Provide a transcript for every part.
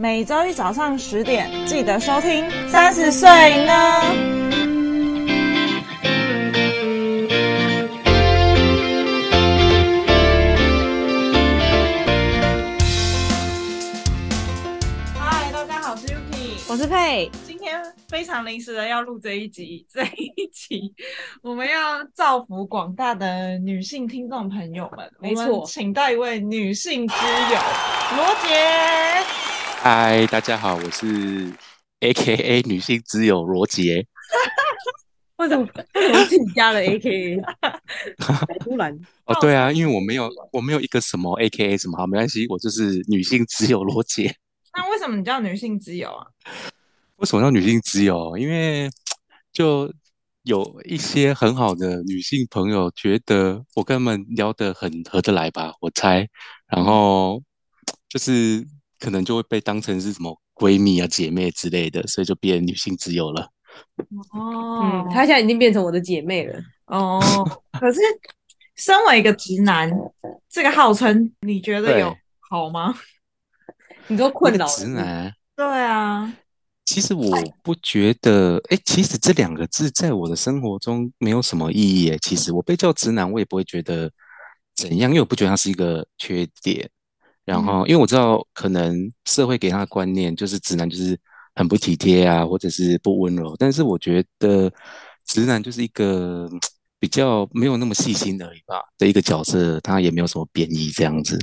每周一早上十点记得收听。三十岁呢？嗨，大家好，我是 Yuki，我是佩。今天非常临时的要录这一集，这一集我们要造福广大的女性听众朋友们。没错，请到一位女性之友罗杰。嗨，大家好，我是 AKA 女性之友罗杰。为什么？为什么自己加了 AKA？突然哦，对啊，因为我没有，我没有一个什么 AKA 什么，好，没关系，我就是女性之友罗杰。那为什么你叫女性之友啊？为什么叫女性之友？因为就有一些很好的女性朋友觉得我跟他们聊得很合得来吧，我猜。然后就是可能就会被当成是什么闺蜜啊、姐妹之类的，所以就变女性之友了。哦，嗯，她现在已经变成我的姐妹了。哦，可是身为一个直男，这个号称你觉得有好吗？你都困扰直男？对啊。其实我不觉得，哎，其实这两个字在我的生活中没有什么意义。哎，其实我被叫直男，我也不会觉得怎样，因为我不觉得它是一个缺点。然后，因为我知道可能社会给他的观念就是直男就是很不体贴啊，或者是不温柔。但是我觉得直男就是一个比较没有那么细心而已吧的一个角色，他也没有什么贬义这样子。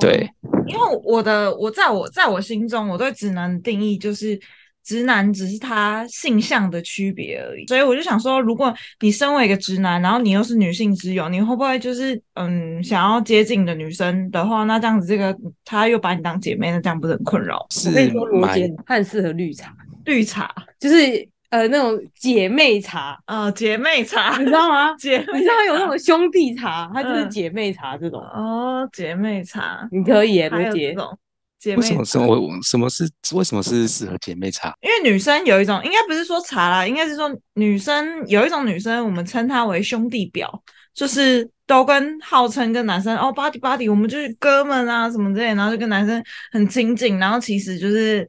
对，因为我的我在我在我心中，我对直男的定义就是。直男只是他性向的区别而已，所以我就想说，如果你身为一个直男，然后你又是女性之友，你会不会就是嗯想要接近的女生的话，那这样子这个他又把你当姐妹，那这样不是很困扰？我跟你说，罗杰他很适合绿茶，绿茶就是呃那种姐妹茶，呃姐妹茶，你知道吗？姐，妹，你知道有那种兄弟茶，它就是姐妹茶这种。哦，姐妹茶，你可以耶，罗杰。为什么是我？什么是为什么是适合姐妹茶？因为女生有一种，应该不是说茶啦，应该是说女生有一种女生，我们称她为兄弟表，就是都跟号称跟男生哦，buddy buddy，我们就是哥们啊什么之类，然后就跟男生很亲近，然后其实就是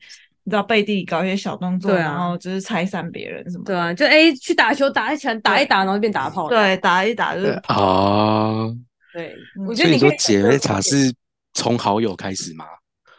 你知道背地里搞一些小动作，啊、然后就是拆散别人什么。对啊，就哎去打球打一拳打一打，然后就变打炮。对，打一打就是哦。对，我觉得你说姐妹茶是从好友开始吗？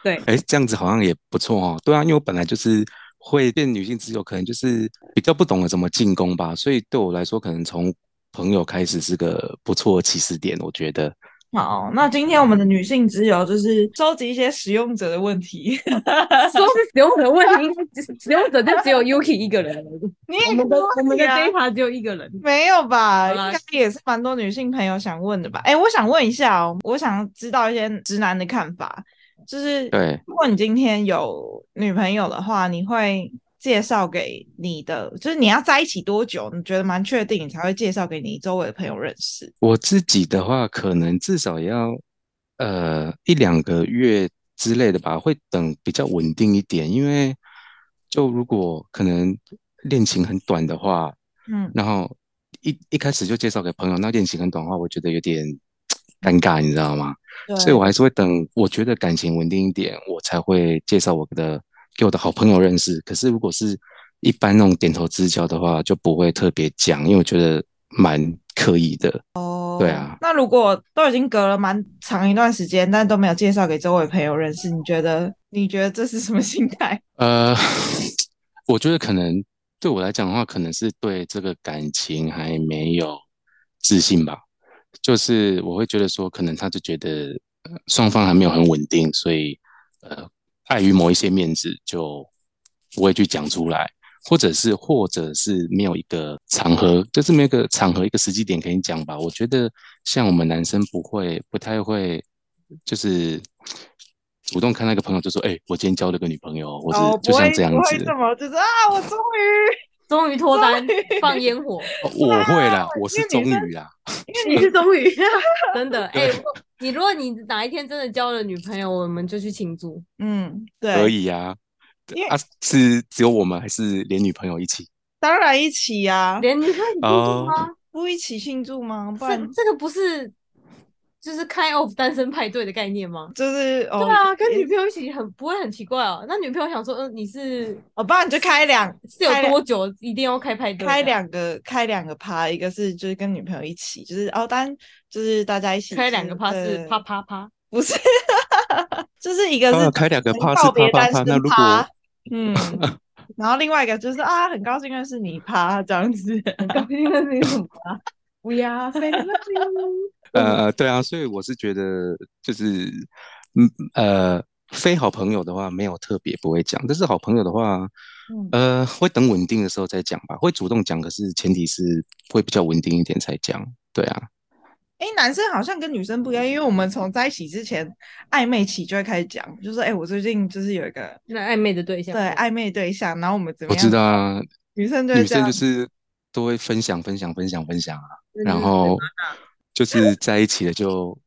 对，哎，这样子好像也不错哦。对啊，因为我本来就是会变女性之友，可能就是比较不懂得怎么进攻吧，所以对我来说，可能从朋友开始是个不错的起始点。我觉得。好，那今天我们的女性之友就是收集一些使用者的问题。说是使用者的问题，使用者就只有 Yuki 一个人。你也我们的我们的 data 只有一个人，没有吧？应该也是蛮多女性朋友想问的吧？哎，我想问一下哦，我想知道一些直男的看法。就是，对，如果你今天有女朋友的话，你会介绍给你的，就是你要在一起多久？你觉得蛮确定，你才会介绍给你周围的朋友认识？我自己的话，可能至少要呃一两个月之类的吧，会等比较稳定一点。因为就如果可能恋情很短的话，嗯，然后一一开始就介绍给朋友，那恋情很短的话，我觉得有点尴尬，你知道吗？所以我还是会等，我觉得感情稳定一点，我才会介绍我的给我的好朋友认识。可是如果是一般那种点头之交的话，就不会特别讲，因为我觉得蛮刻意的。哦，对啊。那如果都已经隔了蛮长一段时间，但都没有介绍给周围朋友认识，你觉得你觉得这是什么心态？呃，我觉得可能对我来讲的话，可能是对这个感情还没有自信吧。就是我会觉得说，可能他就觉得双方还没有很稳定，所以呃，碍于某一些面子，就不会去讲出来，或者是或者是没有一个场合，就是没有一个场合一个时机点可以讲吧。我觉得像我们男生不会不太会，就是主动看那个朋友就说，哎、欸，我今天交了个女朋友，或者就像这样子，不会这么就是啊，我终于。终于脱单放烟火，我会啦，我是终于啦，因为你是终于，真的哎、欸，你如果你哪一天真的交了女朋友，我们就去庆祝，嗯，对，可以呀、啊，啊，是只有我们还是连女朋友一起？当然一起呀、啊，连女朋友一起吗？不一起庆祝吗？不然这这个不是就是 kind of 单身派对的概念吗？就是哦，对啊，跟女朋友一起很不会很奇怪哦。那女朋友想说，嗯，你是哦，不然你就开两是有多久一定要开派对？开两个开两个趴，一个是就是跟女朋友一起，就是哦，单就是大家一起开两个趴是啪啪啪，不是，就是一个是开两个趴是啪啪啪，那如果嗯，然后另外一个就是啊，很高兴认识你趴这样子，很高兴认识你什么？We are family。呃，对啊，所以我是觉得，就是，嗯，呃，非好朋友的话，没有特别不会讲，但是好朋友的话，呃，会等稳定的时候再讲吧，会主动讲，可是前提是会比较稳定一点才讲，对啊。哎，男生好像跟女生不一样，因为我们从在一起之前暧昧期就会开始讲，就是哎，我最近就是有一个那暧昧的对象，对，暧昧对象，然后我们怎么样？我知道啊，女生就女生就是都会分享分享分享分享啊，然后。就是在一起了就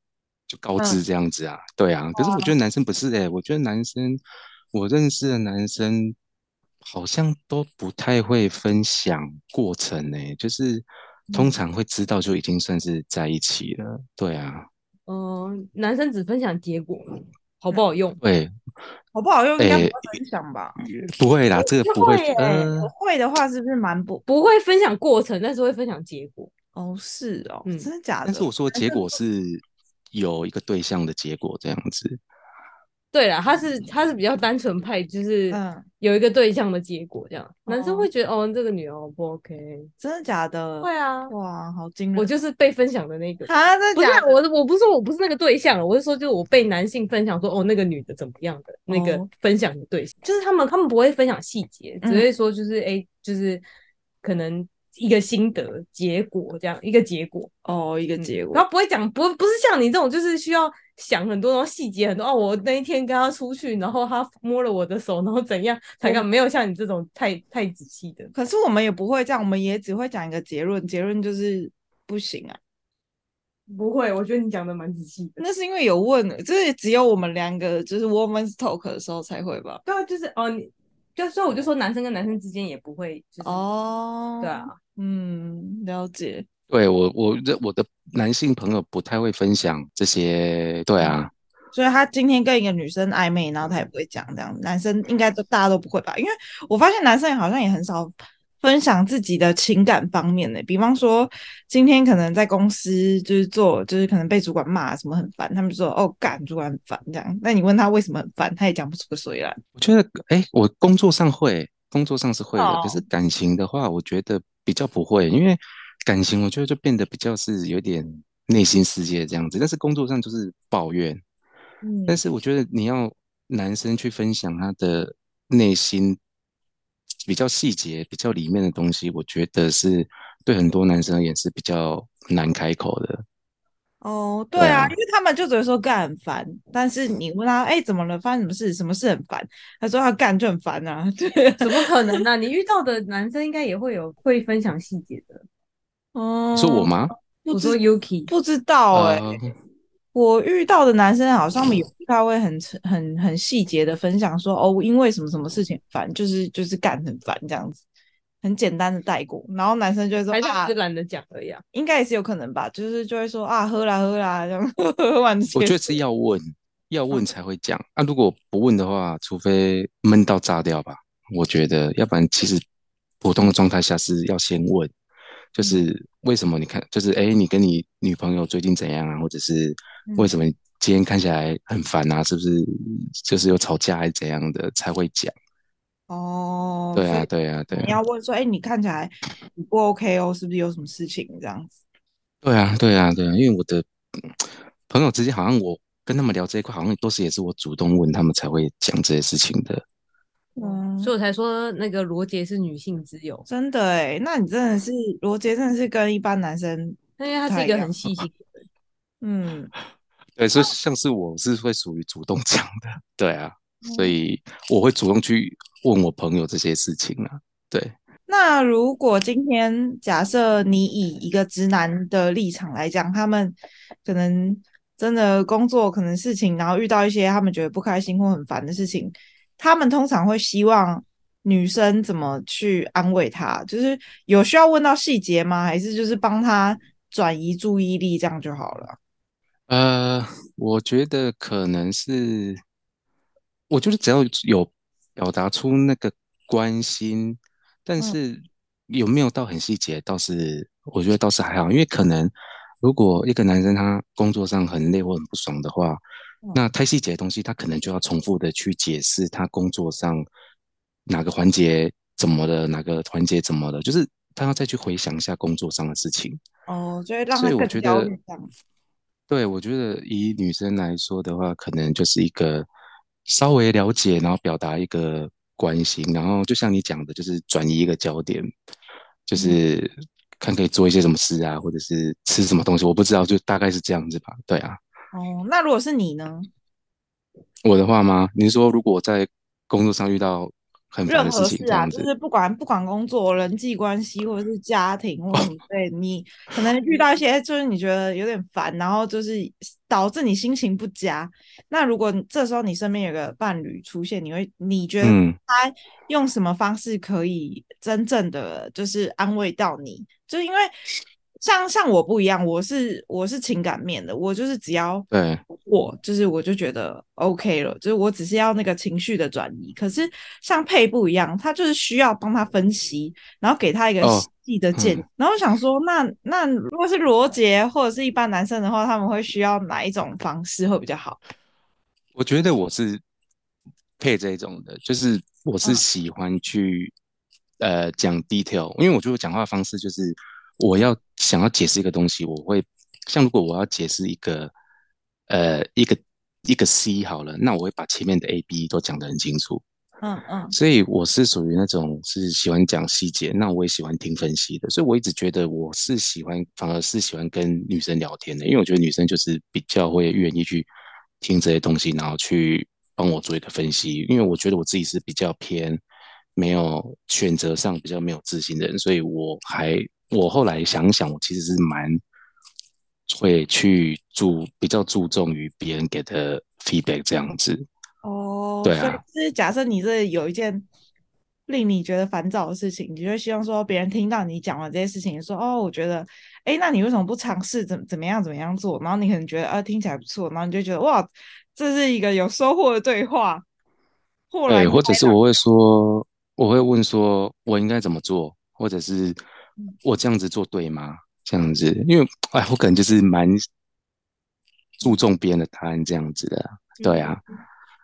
就告知这样子啊，嗯、对啊。可是我觉得男生不是哎、欸，我觉得男生我认识的男生好像都不太会分享过程哎、欸，就是通常会知道就已经算是在一起了，对啊。嗯、呃，男生只分享结果，好不好用？对，好不好用应该不会分享吧？欸、不会啦，这个不会。会呃，会的话是不是蛮不不会分享过程，但是会分享结果。哦，是哦，嗯、真的假的？但是我说结果是有一个对象的结果这样子。对啦，他是他是比较单纯派，就是有一个对象的结果这样。嗯、男生会觉得哦，这个女哦不 OK，真的假的？会啊，哇，好惊人！我就是被分享的那个啊，真的假的？不是我，我不是说我不是那个对象了，我是说就是我被男性分享说哦，那个女的怎么样的那个分享的对象，哦、就是他们他们不会分享细节，只会说就是哎、嗯，就是可能。一个心得结果这样一个结果哦，一个结果，然后不会讲不不是像你这种，就是需要想很多，然后细节很多哦。我那一天跟他出去，然后他摸了我的手，然后怎样才敢？没有像你这种太太仔细的。可是我们也不会这样，我们也只会讲一个结论，结论就是不行啊。不会，我觉得你讲的蛮仔细的。那是因为有问，就是只有我们两个就是 woman's talk 的时候才会吧？对啊，就是哦，你就所以我就说男生跟男生之间也不会，就是哦，对啊。嗯，了解。对我，我我的男性朋友不太会分享这些。对啊，所以他今天跟一个女生暧昧，然后他也不会讲这样。男生应该都大家都不会吧？因为我发现男生好像也很少分享自己的情感方面的。比方说，今天可能在公司就是做，就是可能被主管骂什么很烦，他们就说哦，干主管很烦这样。那你问他为什么很烦，他也讲不出个所以然。我觉得，哎，我工作上会，工作上是会的，哦、可是感情的话，我觉得。比较不会，因为感情我觉得就变得比较是有点内心世界这样子，但是工作上就是抱怨。嗯，但是我觉得你要男生去分享他的内心比较细节、比较里面的东西，我觉得是对很多男生也是比较难开口的。哦，对啊，对啊，因为他们就只会说干很烦，但是你问他，哎，怎么了？发生什么事？什么事很烦？他说他干就很烦啊，对，怎么可能呢、啊？你遇到的男生应该也会有会分享细节的。哦，是我吗？我说 Yuki 不知道哎、欸，呃、我遇到的男生好像也不太会很很很细节的分享说，说哦，因为什么什么事情烦，就是就是干很烦这样子。很简单的带过，然后男生就会说啊，是懒得讲而已啊，应该也是有可能吧，就是就会说啊，喝啦喝啦这样 喝完。我觉得是要问，要问才会讲、嗯、啊，如果不问的话，除非闷到炸掉吧。我觉得，要不然其实普通的状态下是要先问，就是为什么你看，就是哎，你跟你女朋友最近怎样啊？或者是为什么今天看起来很烦啊？是不是就是有吵架还是怎样的才会讲？哦，对啊，对啊，对啊。你要问说，哎，你看起来不 OK 哦，是不是有什么事情这样子？对啊，对啊，对啊，因为我的朋友之间，好像我跟他们聊这一块，好像都是也是我主动问他们才会讲这些事情的。嗯，所以我才说那个罗杰是女性之友，真的哎，那你真的是罗杰，真的是跟一般男生，因为他是一个很细心的人。嗯，对，所以像是我是会属于主动讲的，对啊，所以我会主动去。问我朋友这些事情啊，对。那如果今天假设你以一个直男的立场来讲，他们可能真的工作可能事情，然后遇到一些他们觉得不开心或很烦的事情，他们通常会希望女生怎么去安慰他？就是有需要问到细节吗？还是就是帮他转移注意力这样就好了？呃，我觉得可能是，我觉得只要有表达出那个关心，但是有没有到很细节，倒是我觉得倒是还好，因为可能如果一个男生他工作上很累或很不爽的话，那太细节的东西他可能就要重复的去解释他工作上哪个环节怎么了，哪个环节怎么了，就是他要再去回想一下工作上的事情。哦，就会让他更焦虑这样。对，我觉得以女生来说的话，可能就是一个稍微了解，然后表达一个关心，然后就像你讲的，就是转移一个焦点，就是看可以做一些什么事啊，或者是吃什么东西，我不知道，就大概是这样子吧。对啊。哦，那如果是你呢？我的话吗？你是说如果在工作上遇到？任何事啊，就是不管不管工作、人际关系，或者是家庭，或者什么 对你可能遇到一些，就是你觉得有点烦，然后就是导致你心情不佳。那如果这时候你身边有个伴侣出现，你会你觉得他用什么方式可以真正的就是安慰到你？就是因为。像像我不一样，我是我是情感面的，我就是只要对我就是我就觉得 OK 了，就是我只是要那个情绪的转移。可是像佩不一样，他就是需要帮他分析，然后给他一个细的建议。哦嗯、然后我想说，那那如果是罗杰或者是一般男生的话，他们会需要哪一种方式会比较好？我觉得我是配这种的，就是我是喜欢去、嗯、呃讲 detail，因为我觉得我讲话方式就是。我要想要解释一个东西，我会像如果我要解释一个呃一个一个 C 好了，那我会把前面的 A、B 都讲得很清楚。嗯嗯，所以我是属于那种是喜欢讲细节，那我也喜欢听分析的。所以我一直觉得我是喜欢，反而是喜欢跟女生聊天的，因为我觉得女生就是比较会愿意去听这些东西，然后去帮我做一个分析。因为我觉得我自己是比较偏没有选择上比较没有自信的人，所以我还。我后来想想，我其实是蛮会去注比较注重于别人给的 feedback 这样子。哦，对啊。所以是假设你这有一件令你觉得烦躁的事情，你就希望说别人听到你讲完这些事情，说哦，我觉得，哎，那你为什么不尝试怎怎么样怎么样做？然后你可能觉得啊，听起来不错，然后你就觉得哇，这是一个有收获的对话。对，或者是我会说，我会问说我应该怎么做，或者是。我这样子做对吗？这样子，因为哎，我可能就是蛮注重别人的答案这样子的，对啊。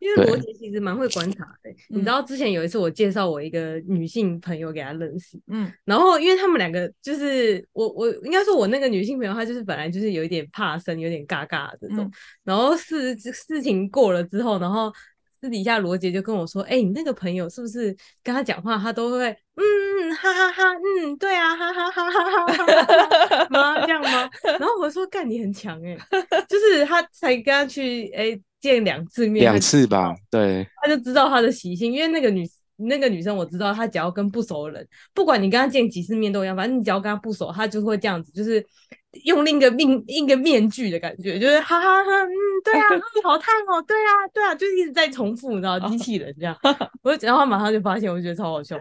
因为罗杰其实蛮会观察的，你知道之前有一次我介绍我一个女性朋友给他认识，嗯，然后因为他们两个就是我我应该说我那个女性朋友她就是本来就是有一点怕生，有点尬尬的这种，然后事事情过了之后，然后。私底下罗杰就跟我说：“哎、欸，你那个朋友是不是跟他讲话，他都会嗯哈哈哈，嗯对啊哈哈哈哈哈哈 吗？这样吗？”然后我说：“干，你很强哎、欸，就是他才跟他去哎、欸、见两次面，两次吧，对，他就知道他的习性，因为那个女那个女生我知道，她只要跟不熟的人，不管你跟她见几次面都一样，反正你只要跟她不熟，她就会这样子，就是。”用另一个面一个面具的感觉，就是哈哈哈，嗯，对啊，嗯，好烫哦，对啊，对啊，就一直在重复，你知道，机器人这样，我然后他马上就发现，我觉得超好笑，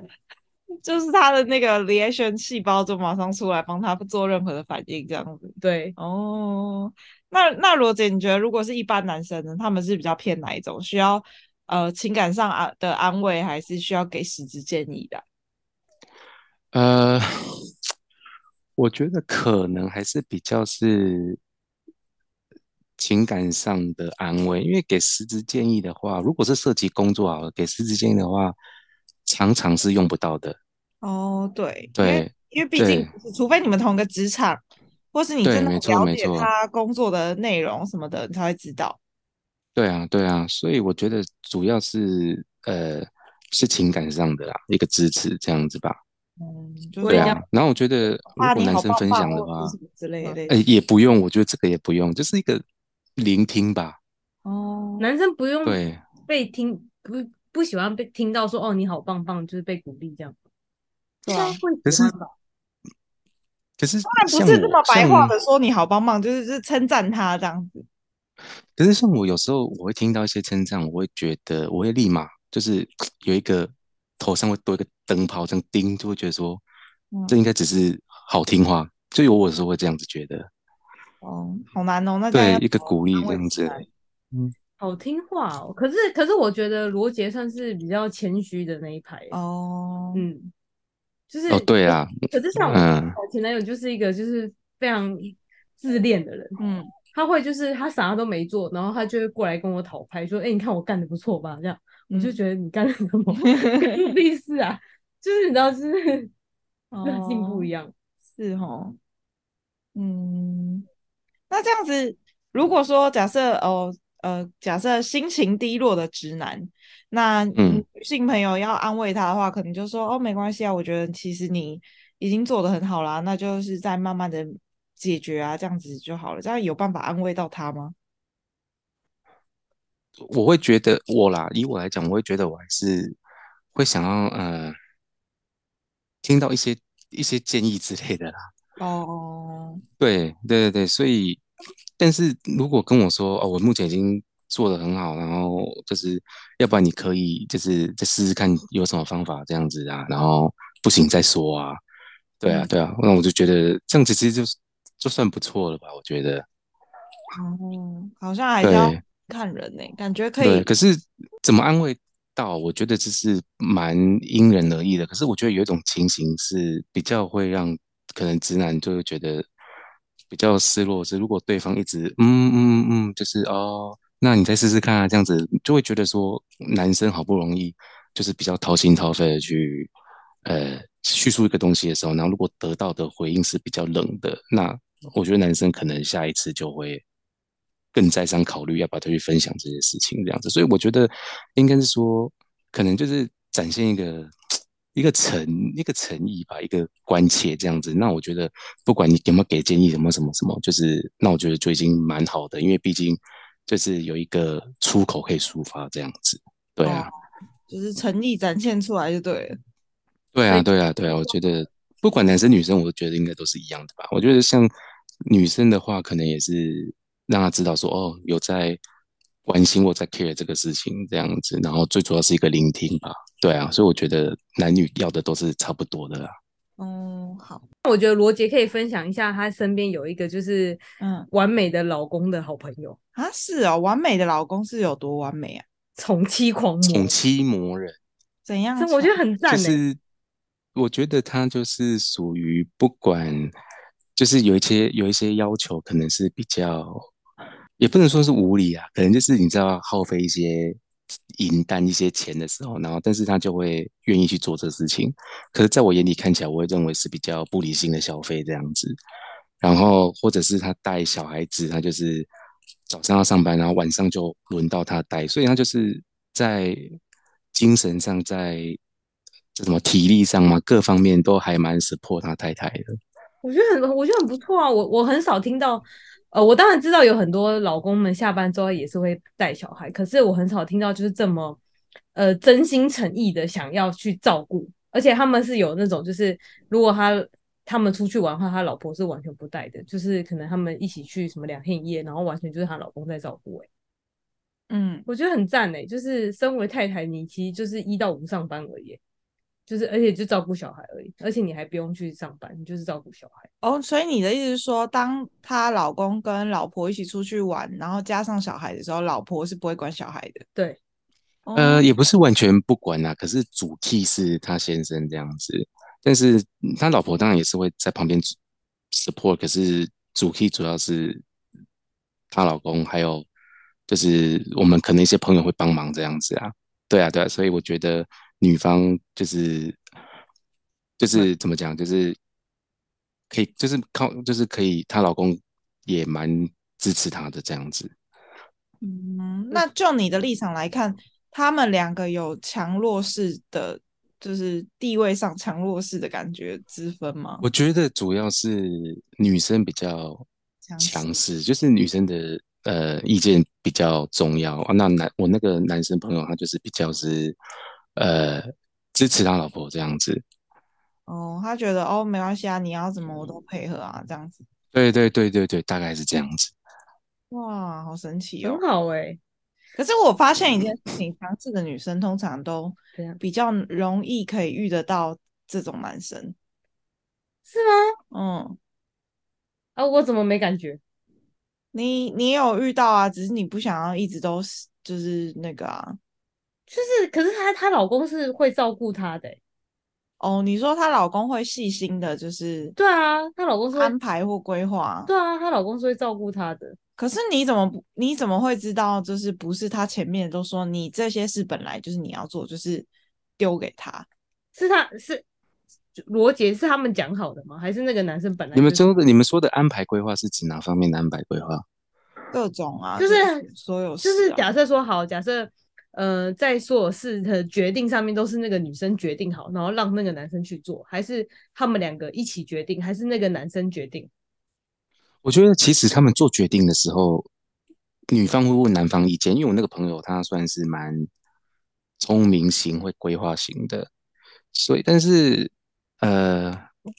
就是他的那个 reaction 细胞就马上出来帮他做任何的反应，这样子。对，哦，那那罗姐，你觉得如果是一般男生呢，他们是比较偏哪一种？需要呃情感上啊的安慰，还是需要给实质建议的？呃。我觉得可能还是比较是情感上的安慰，因为给实质建议的话，如果是涉及工作啊，给实质建议的话，常常是用不到的。哦，对，对，因为毕竟，除非你们同一个职场，或是你真的了解他工作的内容什么的，你才会知道。对啊，对啊，所以我觉得主要是呃是情感上的啦，一个支持这样子吧。嗯，对啊，然后我觉得如果男生分享的话，之类的，哎，也不用，我觉得这个也不用，就是一个聆听吧。哦，男生不用对被听，不不喜欢被听到说哦你好棒棒，就是被鼓励这样。对啊，可是可是当然不是这么白话的说你好棒棒，就是是称赞他这样子。可是像我有时候我会听到一些称赞，我会觉得我会立马就是有一个。头上会多一个灯泡，这样叮，就会觉得说，这应该只是好听话，就有我的时候会这样子觉得。哦，好难哦，那对一个鼓励这样子，嗯，好听话哦。可是可是我觉得罗杰算是比较谦虚的那一排哦，嗯，就是哦对啊，可是像我前男友就是一个就是非常自恋的人，嗯，他会就是他啥都没做，然后他就会过来跟我讨拍，说，哎，你看我干的不错吧？这样我就觉得你干的什么，关你屁事啊？就是你知道，就是个性不一样，是哦，嗯。那这样子，如果说假设哦呃，假设心情低落的直男，那女性朋友要安慰他的话，嗯、可能就说哦，没关系啊，我觉得其实你已经做的很好啦，那就是在慢慢的解决啊，这样子就好了。这样有办法安慰到他吗？我会觉得我啦，以我来讲，我会觉得我还是会想要呃，听到一些一些建议之类的啦。哦，对对对对，所以，但是如果跟我说哦，我目前已经做的很好，然后就是，要不然你可以就是再试试看有什么方法这样子啊，然后不行再说啊，对啊对啊，那我就觉得这样子其实就就算不错了吧，我觉得。哦，好像还是要看人呢、欸，感觉可以。对，可是怎么安慰到？我觉得这是蛮因人而异的。可是我觉得有一种情形是比较会让。可能直男就会觉得比较失落，是如果对方一直嗯嗯嗯，就是哦，那你再试试看啊，这样子就会觉得说男生好不容易就是比较掏心掏肺的去呃叙述一个东西的时候，然后如果得到的回应是比较冷的，那我觉得男生可能下一次就会更再三考虑要不要再去分享这些事情这样子，所以我觉得应该是说，可能就是展现一个。一个诚一个诚意吧，一个关切这样子。那我觉得，不管你有没有给建议，什么什么什么，就是那我觉得就已经蛮好的，因为毕竟就是有一个出口可以抒发这样子。对啊，就是诚意展现出来就对了。对啊，对啊，对啊。我觉得不管男生女生，我觉得应该都是一样的吧。我觉得像女生的话，可能也是让他知道说，哦，有在关心我在 care 这个事情这样子，然后最主要是一个聆听吧。对啊，所以我觉得男女要的都是差不多的啦。嗯，好。那我觉得罗杰可以分享一下，他身边有一个就是嗯完美的老公的好朋友啊。是哦，完美的老公是有多完美啊？宠妻狂魔，宠妻魔人，怎样？我觉得很赞。就是我觉得他就是属于不管，就是有一些有一些要求，可能是比较，也不能说是无理啊，可能就是你知道耗费一些。银弹一些钱的时候，然后但是他就会愿意去做这事情。可是，在我眼里看起来，我会认为是比较不理性的消费这样子。然后，或者是他带小孩子，他就是早上要上班，然后晚上就轮到他带，所以他就是在精神上，在这什么体力上嘛，各方面都还蛮 support 他太太的。我觉得很，我觉得很不错啊。我我很少听到。呃，我当然知道有很多老公们下班之后也是会带小孩，可是我很少听到就是这么呃真心诚意的想要去照顾，而且他们是有那种就是如果他他们出去玩的话，他老婆是完全不带的，就是可能他们一起去什么两天一夜，然后完全就是他老公在照顾。哎，嗯，我觉得很赞哎，就是身为太太，你其实就是一到五上班而已。就是，而且就照顾小孩而已，而且你还不用去上班，你就是照顾小孩。哦，所以你的意思是说，当她老公跟老婆一起出去玩，然后加上小孩的时候，老婆是不会管小孩的。对，呃，也不是完全不管啊，可是主 key 是他先生这样子，但是他老婆当然也是会在旁边 support，可是主 key 主要是她老公，还有就是我们可能一些朋友会帮忙这样子啊。对啊，对啊，所以我觉得。女方就是就是怎么讲，就是可以，就是靠，就是可以，她老公也蛮支持她的这样子。嗯，那就你的立场来看，他们两个有强弱势的，就是地位上强弱势的感觉之分吗？我觉得主要是女生比较强势，就是女生的呃意见比较重要啊。那男我那个男生朋友他就是比较是。呃，支持他老婆这样子。哦，他觉得哦，没关系啊，你要怎么我都配合啊，这样子。对对对对对，大概是这样子。哇，好神奇哦，很好哎、欸。可是我发现一件事情，强势的女生通常都比较容易可以遇得到这种男生，是吗？嗯。啊，我怎么没感觉？你你有遇到啊？只是你不想要一直都是就是那个啊，就是可是她她老公是会照顾她的、欸。哦，你说她老公会细心的，就是对啊，她老公是安排或规划。对啊，她老公是会照顾她的。可是你怎么不？你怎么会知道？就是不是她前面都说你这些事本来就是你要做，就是丢给他？是他是罗杰是他们讲好的吗？还是那个男生本来、就是？你们说的你们说的安排规划是指哪方面的安排规划？各种啊，就是所有事、啊，就是假设说好，假设呃，在所有事的决定上面都是那个女生决定好，然后让那个男生去做，还是他们两个一起决定，还是那个男生决定？我觉得其实他们做决定的时候，女方会问男方意见，因为我那个朋友他算是蛮聪明型、会规划型的，所以但是呃，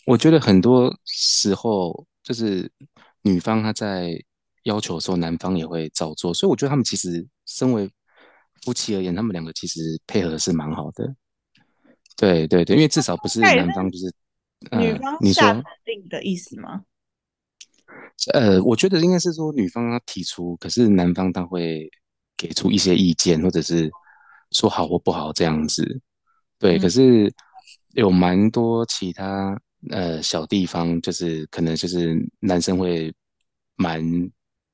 我觉得很多时候就是女方她在要求的时候，男方也会照做，所以我觉得他们其实身为夫妻而言，他们两个其实配合是蛮好的。对对对，因为至少不是男方就是女方下指令的意思吗？呃，我觉得应该是说女方她提出，可是男方他会给出一些意见，或者是说好或不好这样子。对，嗯、可是有蛮多其他呃小地方，就是可能就是男生会蛮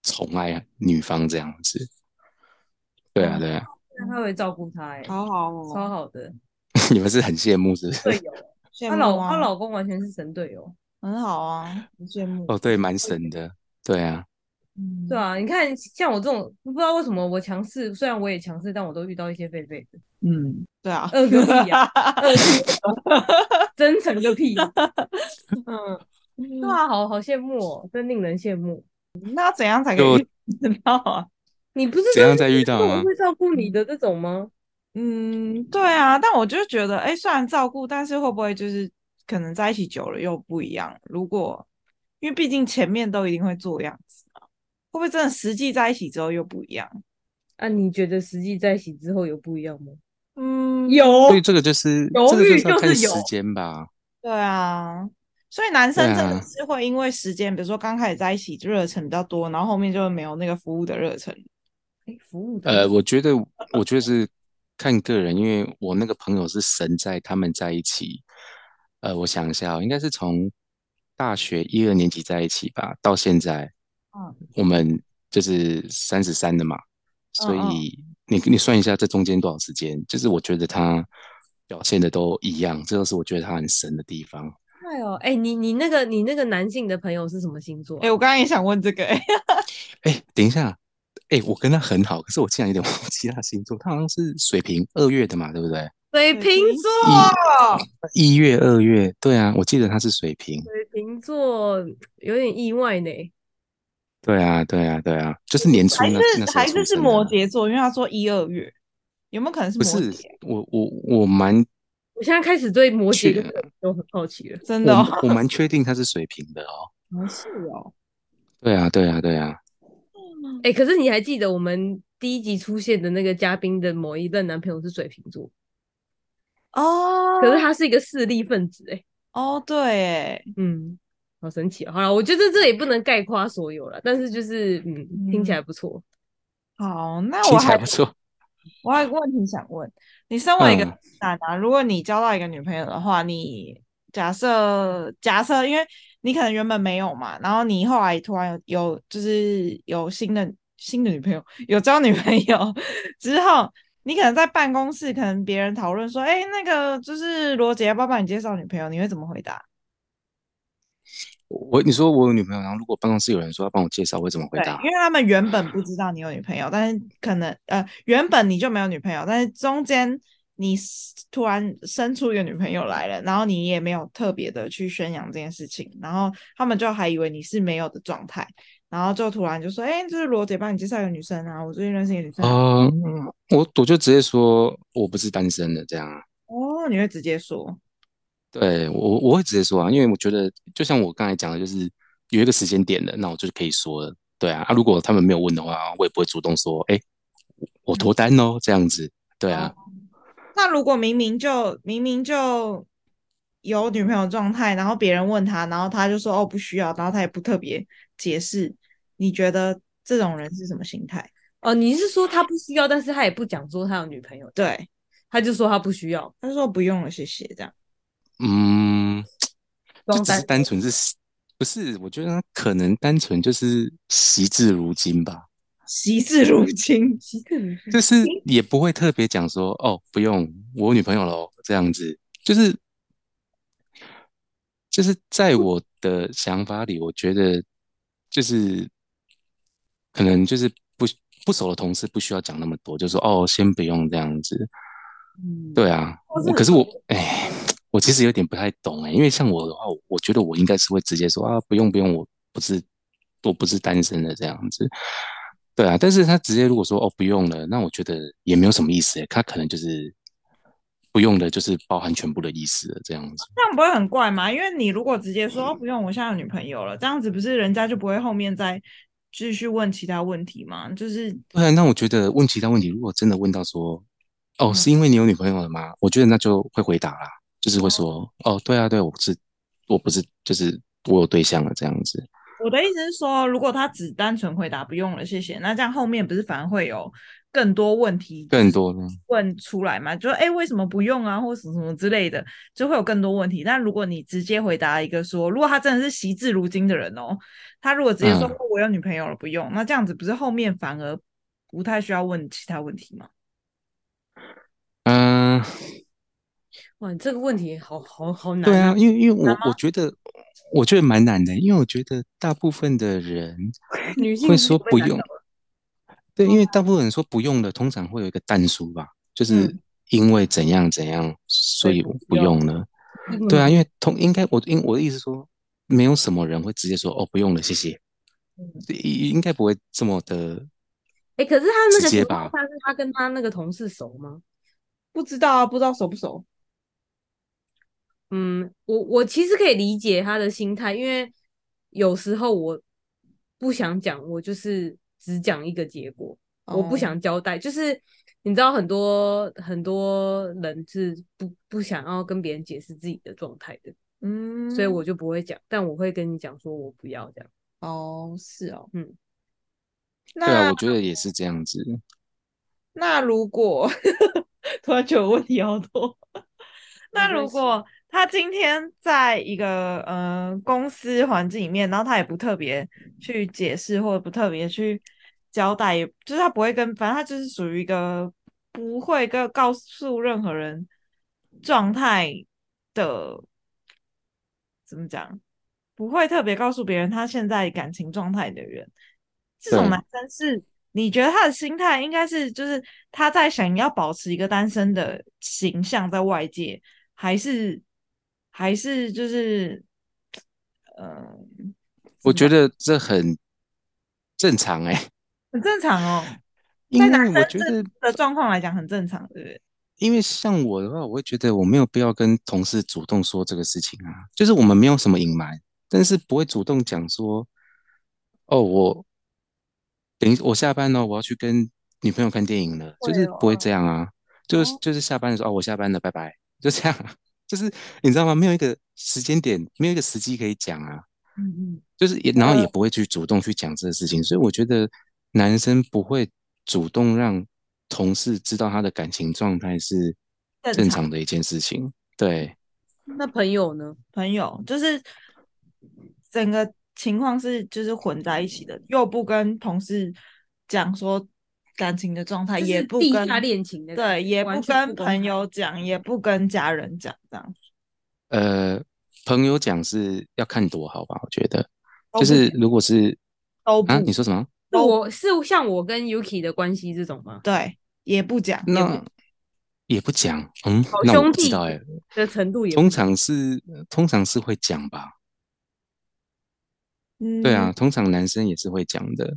宠爱女方这样子。对啊，对啊。那他会照顾她，哎，好好哦，超好的。你们是很羡慕是不是？队友，她老她老公完全是神队友。很好啊，很羡慕哦。对，蛮神的，对啊，嗯，对啊。你看，像我这种，不知道为什么我强势，虽然我也强势，但我都遇到一些废废的。嗯，对啊，二个屁啊，真诚个屁。嗯，对啊，好好羡慕哦，真令人羡慕。那要怎样才可以知道啊？你不是怎样才遇到啊？会照顾你的这种吗？嗯，对啊。但我就觉得，哎，虽然照顾，但是会不会就是？可能在一起久了又不一样。如果因为毕竟前面都一定会做样子嘛，会不会真的实际在一起之后又不一样？啊，你觉得实际在一起之后有不一样吗？嗯，有。所以这个就是犹豫，这个就是有时间吧。对啊，所以男生真的是会因为时间，啊、比如说刚开始在一起热忱比较多，然后后面就没有那个服务的热忱。哎，服务的呃，我觉得我觉得是看个人，因为我那个朋友是神在他们在一起。呃，我想一下，应该是从大学一二年级在一起吧，到现在，嗯，我们就是三十三的嘛，所以你你算一下这中间多少时间？就是我觉得他表现的都一样，这就是我觉得他很神的地方。哎呦，哎，你你那个你那个男性的朋友是什么星座？哎，我刚刚也想问这个，哎，哎，等一下，哎，我跟他很好，可是我竟然有点忘记他星座，他好像是水瓶二月的嘛，对不对？水瓶座，一月、二月，对啊，我记得他是水瓶。水瓶座有点意外呢。对啊，对啊，对啊，就是年初那还是还是是摩羯座，因为他说一二月，有没有可能是摩羯？不是，我我我蛮，我现在开始对摩羯都很好奇了，真的，我蛮确定他是水瓶的哦。哦，是哦。对啊，对啊，对啊。哎，可是你还记得我们第一集出现的那个嘉宾的某一任男朋友是水瓶座？哦，可是他是一个势力分子哎，哦对，哎，嗯，好神奇啊！好了，我觉得这也不能概括所有了，但是就是嗯，听起来不错。好，那我还不错。我还有个问题想问你，身为一个男的，如果你交到一个女朋友的话，你假设假设，因为你可能原本没有嘛，然后你后来突然有有就是有新的新的女朋友，有交女朋友之后。你可能在办公室，可能别人讨论说：“哎、欸，那个就是罗姐，要不要帮你介绍女朋友？”你会怎么回答？我你说我有女朋友，然后如果办公室有人说要帮我介绍，我会怎么回答？因为他们原本不知道你有女朋友，但是可能呃原本你就没有女朋友，但是中间你突然生出一个女朋友来了，然后你也没有特别的去宣扬这件事情，然后他们就还以为你是没有的状态。然后就突然就说：“哎，就是罗姐帮你介绍一个女生啊，我最近认识一个女生。”啊，我我就直接说我不是单身的这样啊。哦，你会直接说？对，我我会直接说啊，因为我觉得就像我刚才讲的，就是有一个时间点的，那我就可以说了。对啊，啊，如果他们没有问的话，我也不会主动说：“哎，我脱单哦。”这样子。对啊。那如果明明就明明就有女朋友状态，然后别人问他，然后他就说：“哦，不需要。”然后他也不特别解释。你觉得这种人是什么心态？哦，你是说他不需要，但是他也不讲说他有女朋友，对，他就说他不需要，他说不用了，谢谢，这样。嗯，就只是单纯是，不是？我觉得他可能单纯就是惜字如金吧。惜字如金，惜字如金，就是也不会特别讲说哦，不用，我有女朋友喽，这样子，就是就是在我的想法里，我觉得就是可能就是不不熟的同事不需要讲那么多，就说哦，先不用这样子。嗯，对啊，我可是我哎，我其实有点不太懂哎，因为像我的话，我觉得我应该是会直接说啊，不用不用，我不是我不是单身的这样子。对啊，但是他直接如果说哦不用了，那我觉得也没有什么意思诶，他可能就是不用的，就是包含全部的意思了这样子。这样不会很怪吗？因为你如果直接说哦不用，我现在有女朋友了，这样子不是人家就不会后面再继续问其他问题吗？就是对啊，那我觉得问其他问题，如果真的问到说哦是因为你有女朋友了吗？我觉得那就会回答啦，就是会说哦对啊对，我不是我不是就是我有对象了这样子。我的意思是说，如果他只单纯回答不用了，谢谢，那这样后面不是反而会有更多问题，更多的问出来嘛？就说哎，为什么不用啊，或什么什么之类的，就会有更多问题。但如果你直接回答一个说，如果他真的是惜字如金的人哦，他如果直接说、嗯、我有女朋友了，不用，那这样子不是后面反而不太需要问其他问题吗？嗯，哇，这个问题好好好难、啊。对啊，因为因为我我觉得。我觉得蛮难的，因为我觉得大部分的人 女性会说不用，对，因为大部分人说不用的，通常会有一个淡书吧，就是因为怎样怎样，所以我不用了。对啊，因为通应该我因我的意思说，没有什么人会直接说哦不用了，谢谢，应该不会这么的。哎，可是他那个他是他跟他那个同事熟吗？不知道啊，不知道熟不熟。嗯，我我其实可以理解他的心态，因为有时候我不想讲，我就是只讲一个结果，哦、我不想交代。就是你知道，很多很多人是不不想要跟别人解释自己的状态的，嗯，所以我就不会讲，但我会跟你讲，说我不要这样。哦，是哦，嗯，那对啊，我觉得也是这样子。那如果 突然觉得问题好多，那如果。他今天在一个呃公司环境里面，然后他也不特别去解释或者不特别去交代，就是他不会跟，反正他就是属于一个不会跟告诉任何人状态的，怎么讲？不会特别告诉别人他现在感情状态的人，这种男生是你觉得他的心态应该是就是他在想要保持一个单身的形象在外界，还是？还是就是，嗯、呃，我觉得这很正常哎、欸，很正常哦。因为我觉得的状况来讲很正常，对不对？因为像我的话，我会觉得我没有必要跟同事主动说这个事情啊，就是我们没有什么隐瞒，但是不会主动讲说，哦，我等于我下班了，我要去跟女朋友看电影了，哦、就是不会这样啊，就是就是下班的时候，哦，我下班了，拜拜，就这样。就是你知道吗？没有一个时间点，没有一个时机可以讲啊。嗯嗯，就是也，然后也不会去主动去讲这个事情，所以我觉得男生不会主动让同事知道他的感情状态是正常的一件事情。对。那朋友呢？朋友就是整个情况是就是混在一起的，又不跟同事讲说。感情的状态也不跟他恋情的对，也不跟朋友讲，也不跟家人讲，这样。呃，朋友讲是要看多好吧？我觉得，就是如果是都啊，你说什么？我是像我跟 Yuki 的关系这种吗？对，也不讲，那也不讲，嗯，那我不知道哎的程度也通常是通常是会讲吧？嗯，对啊，通常男生也是会讲的，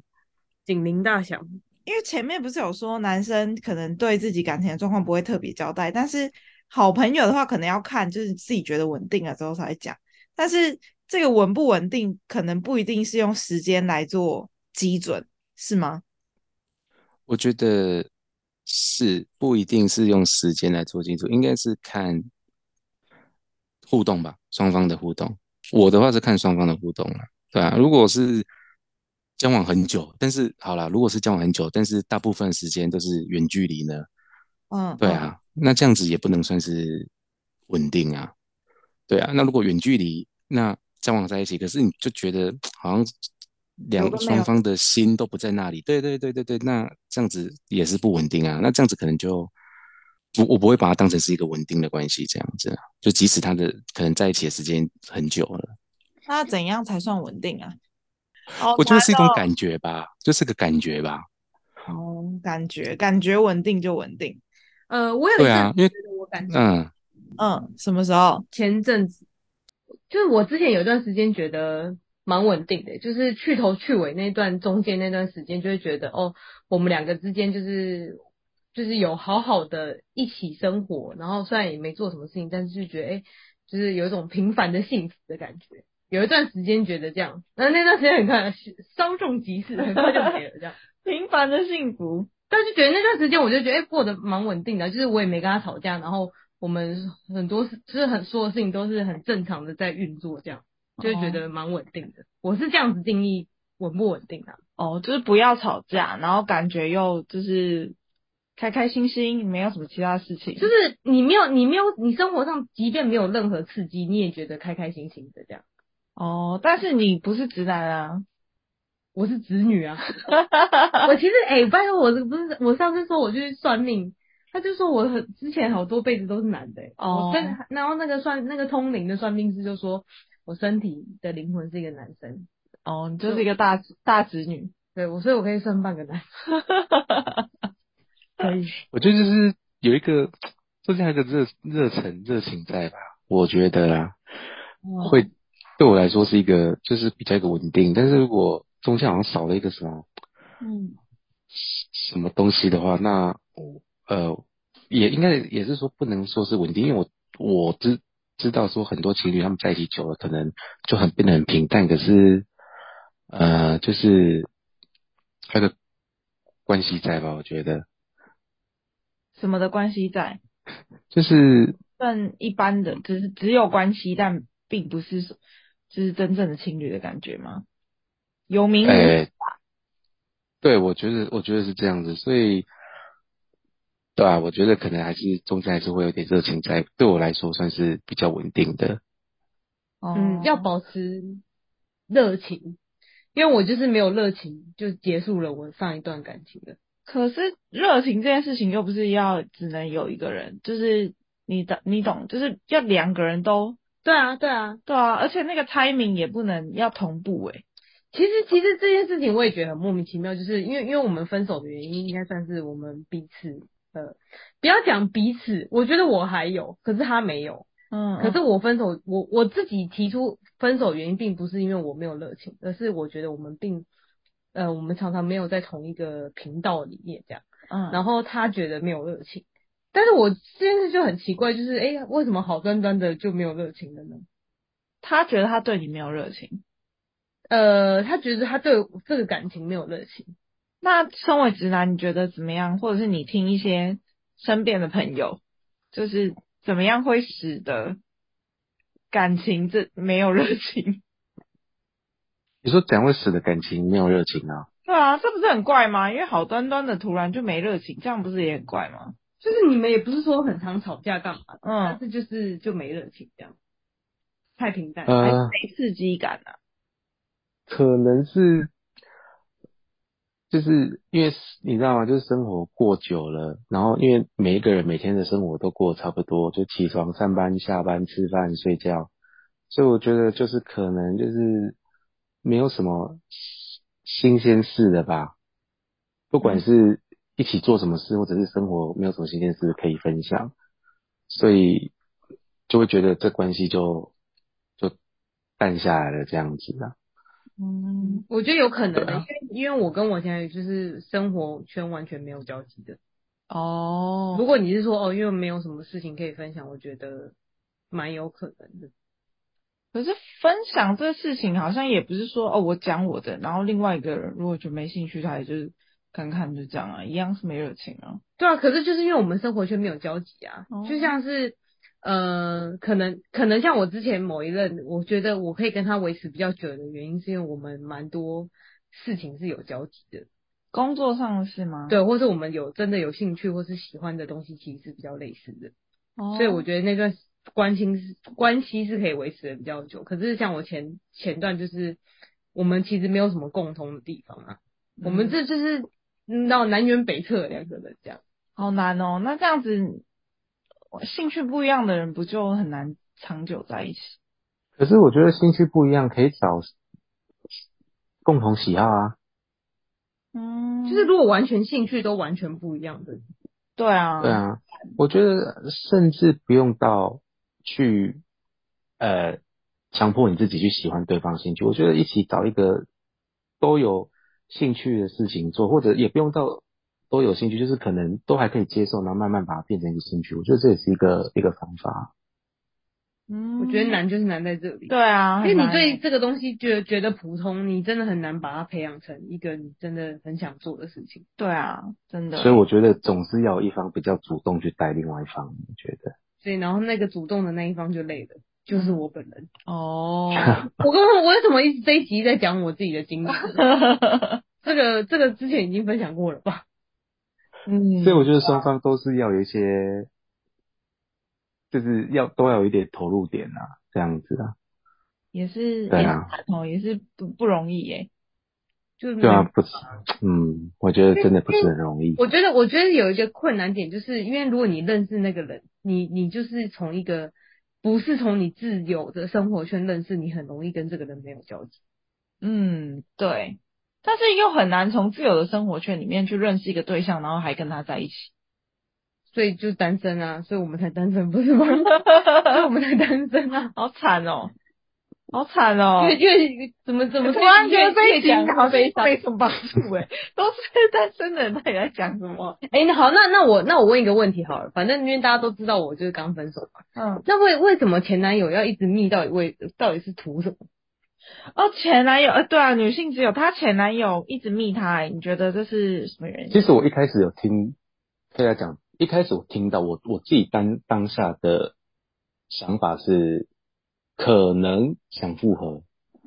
警铃大响。因为前面不是有说男生可能对自己感情的状况不会特别交代，但是好朋友的话可能要看就是自己觉得稳定了之后才讲。但是这个稳不稳定，可能不一定是用时间来做基准，是吗？我觉得是不一定是用时间来做基准，应该是看互动吧，双方的互动。我的话是看双方的互动了，对啊，如果是交往很久，但是好啦，如果是交往很久，但是大部分时间都是远距离呢？嗯，对啊，那这样子也不能算是稳定啊。对啊，那如果远距离，那交往在一起，可是你就觉得好像两双方的心都不在那里。对对对对对，那这样子也是不稳定啊。那这样子可能就不我不会把它当成是一个稳定的关系，这样子啊。就即使他的可能在一起的时间很久了，那怎样才算稳定啊？我觉得是一种感觉吧，就是个感觉吧。哦，感觉感觉稳定就稳定。呃，我有一阵觉得我感觉，嗯嗯，什么时候？前阵子，就是我之前有一段时间觉得蛮稳定的，就是去头去尾那段中间那段时间，就会觉得哦，我们两个之间就是就是有好好的一起生活，然后虽然也没做什么事情，但是就觉得哎，就是有一种平凡的幸福的感觉。有一段时间觉得这样，那那段时间很快稍纵即逝，很快就没了。这样 平凡的幸福，但是觉得那段时间我就觉得哎、欸、过得蛮稳定的，就是我也没跟他吵架，然后我们很多事就是很说的事情都是很正常的在运作，这样就会觉得蛮稳定的。我是这样子定义稳不稳定的、啊。哦，就是不要吵架，然后感觉又就是开开心心，没有什么其他事情，就是你没有你没有你生活上即便没有任何刺激，你也觉得开开心心的这样。哦，但是你不是直男啊，我是直女啊。我其实哎、欸，拜托我这个不是，我上次说我去算命，他就说我很之前好多辈子都是男的、欸。哦。然后那个算那个通灵的算命师就说我身体的灵魂是一个男生。哦，你就是一个大大直女。对，我所以我可以算半个男。可以。我觉得就是有一个，就是那个热热忱热情在吧？我觉得啊，哦、会。对我来说是一个，就是比较一个稳定。但是如果中间好像少了一个什么，嗯，什么东西的话，那呃，也应该也是说不能说是稳定，因为我我知知道说很多情侣他们在一起久了，可能就很变得很平淡。可是呃，就是还有个关系在吧？我觉得什么的关系在？就是算一般的，只是只有关系，但并不是说。就是真正的情侣的感觉吗？有名无实、欸、对，我觉得我觉得是这样子，所以对啊，我觉得可能还是中间还是会有点热情在，对我来说算是比较稳定的。嗯，要保持热情，因为我就是没有热情，就结束了我上一段感情的。可是热情这件事情又不是要只能有一个人，就是你的你懂，就是要两个人都。对啊，对啊，对啊，而且那个 timing 也不能要同步诶。其实，其实这件事情我也觉得很莫名其妙，就是因为因为我们分手的原因，应该算是我们彼此呃，不要讲彼此，我觉得我还有，可是他没有。嗯，嗯。可是我分手，我我自己提出分手原因，并不是因为我没有热情，而是我觉得我们并呃，我们常常没有在同一个频道里面这样。嗯。然后他觉得没有热情。但是我这件事就很奇怪，就是哎，为什么好端端的就没有热情了呢？他觉得他对你没有热情，呃，他觉得他对这个感情没有热情。那身为直男，你觉得怎么样？或者是你听一些身边的朋友，就是怎么样会使得感情这没有热情？你说怎样会使得感情没有热情啊？对啊，这不是很怪吗？因为好端端的突然就没热情，这样不是也很怪吗？就是你们也不是说很常吵架干嘛，嗯，但是就是就没热情这样，太平淡，还是没刺激感啊？可能是，就是因为你知道吗？就是生活过久了，然后因为每一个人每天的生活都过得差不多，就起床、上班、下班、吃饭、睡觉，所以我觉得就是可能就是没有什么新鲜事的吧，不管是。嗯一起做什么事，或者是生活没有什么新鲜事可以分享，所以就会觉得这关系就就淡下来了这样子啊。嗯，我觉得有可能的，因为因为我跟我现在就是生活圈完全没有交集的。哦，如果你是说哦，因为没有什么事情可以分享，我觉得蛮有可能的。可是分享这事情好像也不是说哦，我讲我的，然后另外一个人如果就没兴趣，他也就是。看看就这样啊，一样是没热情啊。对啊，可是就是因为我们生活圈没有交集啊，哦、就像是呃，可能可能像我之前某一任，我觉得我可以跟他维持比较久的原因，是因为我们蛮多事情是有交集的，工作上的事吗？对，或是我们有真的有兴趣或是喜欢的东西，其实是比较类似的。哦，所以我觉得那段关系是关系是可以维持的比较久。可是像我前前段就是我们其实没有什么共同的地方啊，嗯、我们这就是到南辕北辙两个人这样，好难哦。那这样子兴趣不一样的人不就很难长久在一起？可是我觉得兴趣不一样可以找共同喜好啊。嗯，就是如果完全兴趣都完全不一样的，对啊，对啊，我觉得甚至不用到去呃强迫你自己去喜欢对方兴趣，我觉得一起找一个都有兴趣的事情做，或者也不用到都有兴趣，就是可能都还可以接受，然后慢慢把它变成一个兴趣，我觉得这也是一个一个方法。嗯，我觉得难就是难在这里。对啊，因为你对这个东西觉得觉得普通，你真的很难把它培养成一个你真的很想做的事情。对啊，真的。所以我觉得总是要有一方比较主动去带另外一方，我觉得。所以然后那个主动的那一方就累了，就是我本人。哦。我刚刚我为什么一直这一集在讲我自己的经历？这个这个之前已经分享过了吧？嗯。所以我觉得双方都是要有一些。就是要都要有一点投入点啊，这样子啊，也是对啊，哦，也是不不容易耶，就是对啊，不是，嗯，我觉得真的不是很容易。我觉得，我觉得有一个困难点，就是因为如果你认识那个人，你你就是从一个不是从你自有的生活圈认识，你很容易跟这个人没有交集。嗯，对，但是又很难从自由的生活圈里面去认识一个对象，然后还跟他在一起。所以就是单身啊，所以我们才单身，不是吗？所以我们才单身啊，好惨哦，好惨哦！因为因为怎么怎么突然觉得这一讲好悲伤，没什么帮助哎，都是单身的人，到底在讲什么？哎、欸，那好，那那我那我问一个问题好了，反正因为大家都知道我就是刚分手嘛，嗯，那为为什么前男友要一直密到底为到底是图什么？哦，前男友，呃，对啊，女性只有她前男友一直密他，你觉得这是什么原因？其实我一开始有听大家讲。一开始我听到我我自己当当下的想法是，可能想复合，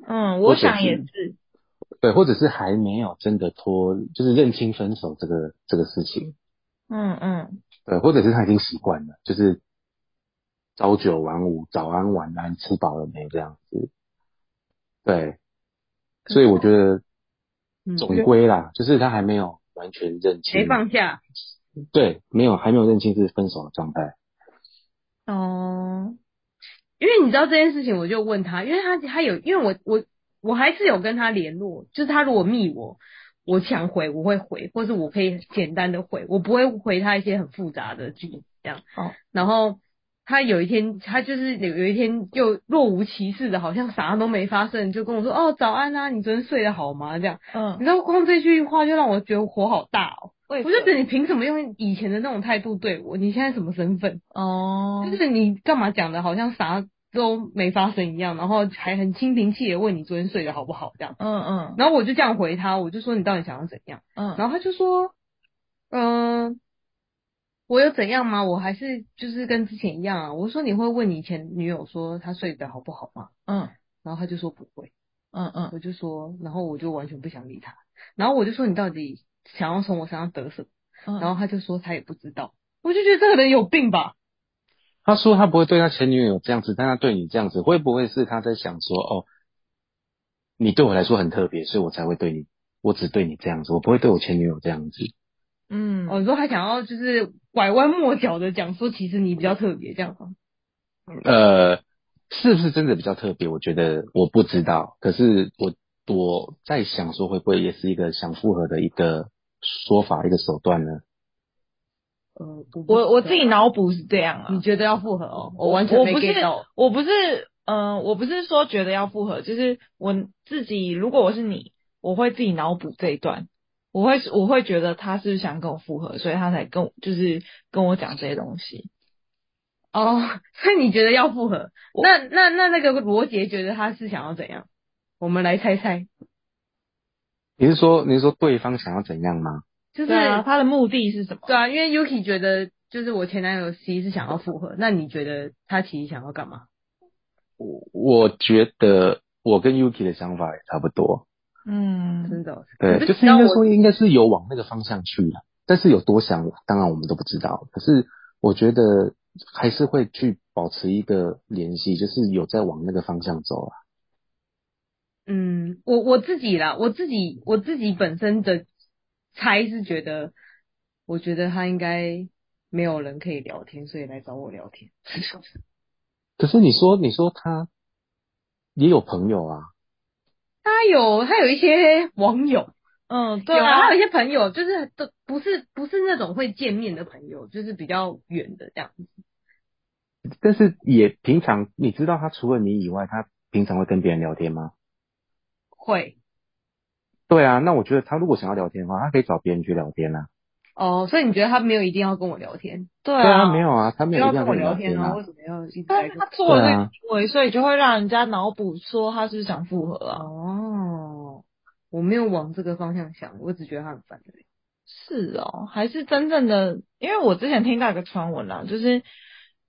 嗯，我想也是，对，或者是还没有真的脱，就是认清分手这个这个事情，嗯嗯，对，或者是他已经习惯了，就是朝九晚五，早安晚安，吃饱了没这样子，对，所以我觉得总归啦，就是他还没有完全认清，没放下。对，没有，还没有认清是分手的状态。哦，你知道这件事情，我就问他，因为他他有，因为我我我还是有跟他联络，就是他如果密我，我想回我会回，或是我可以简单的回，我不会回他一些很复杂的句子这样。哦，然后他有一天，他就是有有一天就若无其事的，好像啥都没发生，就跟我说：“哦，早安啊，你昨天睡得好吗？”这样，嗯，你知道光这句话就让我觉得火好大哦。我就觉得你凭什么用以前的那种态度对我？你现在什么身份？哦，就是你干嘛讲的好像啥都没发生一样，然后还很心平气和问你昨天睡得好不好这样。嗯嗯。然后我就这样回他，我就说你到底想要怎样？嗯。然后他就说，嗯、呃，我有怎样吗？我还是就是跟之前一样啊。我说你会问你前女友说她睡得好不好吗？嗯。然后他就说不会。嗯嗯。我就说，然后我就完全不想理他。然后我就说你到底？想要从我身上得什么？嗯、然后他就说他也不知道，我就觉得这个人有病吧。他说他不会对他前女友这样子，但他对你这样子，会不会是他在想说，哦，你对我来说很特别，所以我才会对你，我只对你这样子，我不会对我前女友这样子。嗯，哦，你说他想要就是拐弯抹角的讲说，其实你比较特别这样吗？呃，是不是真的比较特别？我觉得我不知道，可是我。我在想说，会不会也是一个想复合的一个说法，一个手段呢？呃，我我自己脑补是这样啊。你觉得要复合哦？我完全没 get 到。我不是，嗯、呃，我不是说觉得要复合，就是我自己，如果我是你，我会自己脑补这一段，我会我会觉得他是不是想跟我复合，所以他才跟我就是跟我讲这些东西。哦，所以你觉得要复合？那那那那个罗杰觉得他是想要怎样？我们来猜猜，你是说你是说对方想要怎样吗？就是他的目的是什么？对啊，因为 Yuki 觉得就是我前男友 C 是想要复合，那你觉得他其实想要干嘛？我我觉得我跟 Yuki 的想法也差不多。嗯，真的。对，可就是应该说应该是有往那个方向去了，但是有多想，当然我们都不知道。可是我觉得还是会去保持一个联系，就是有在往那个方向走啊。嗯，我我自己啦，我自己我自己本身的猜是觉得，我觉得他应该没有人可以聊天，所以来找我聊天。可是你说，你说他也有朋友啊？他有，他有一些网友，嗯，对啊，他有一些朋友，就是都不是不是那种会见面的朋友，就是比较远的这样子。但是也平常，你知道他除了你以外，他平常会跟别人聊天吗？会。对啊，那我觉得他如果想要聊天的话，他可以找别人去聊天啊。哦，所以你觉得他没有一定要跟我聊天？对啊，没有啊，他没有一定要跟我聊天啊。为什么要一直？但是他做了这个行为，所以就会让人家脑补说他是不是想复合啊。哦，我没有往这个方向想，我只觉得他很烦的。是哦，还是真正的？因为我之前听到一个传闻啦，就是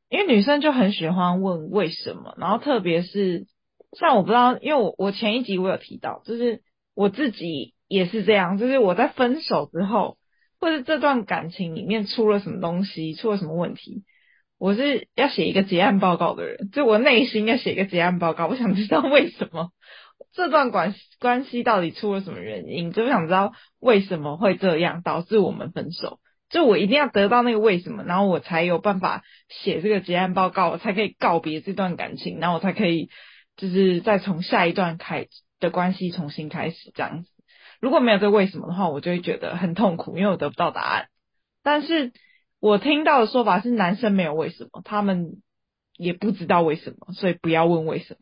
因为女生就很喜欢问为什么，然后特别是像我不知道，因为我我前一集我有提到，就是我自己也是这样，就是我在分手之后。或者这段感情里面出了什么东西，出了什么问题，我是要写一个结案报告的人，就我内心要写一个结案报告。我想知道为什么这段关关系到底出了什么原因，就想知道为什么会这样导致我们分手。就我一定要得到那个为什么，然后我才有办法写这个结案报告，我才可以告别这段感情，然后我才可以就是再从下一段开始的关系重新开始这样子。如果没有这为什么的话，我就会觉得很痛苦，因为我得不到答案。但是我听到的说法是男生没有为什么，他们也不知道为什么，所以不要问为什么。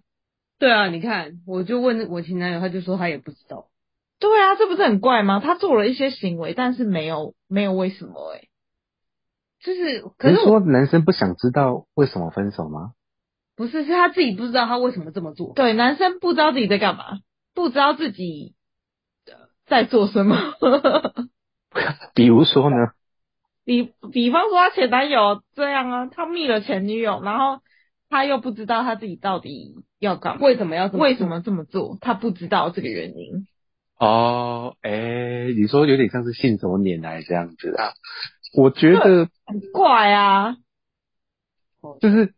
对啊，你看，我就问我前男友，他就说他也不知道。对啊，这不是很怪吗？他做了一些行为，但是没有没有为什么哎、欸，就是可是说男生不想知道为什么分手吗？不是，是他自己不知道他为什么这么做。对，男生不知道自己在干嘛，不知道自己。在做什么？比如说呢？比比方说，他前男友这样啊，他密了前女友，然后他又不知道他自己到底要干嘛，为什么要为什么这么做？他不知道这个原因。哦，哎、欸，你说有点像是信手拈来这样子啊？我觉得很怪啊。就是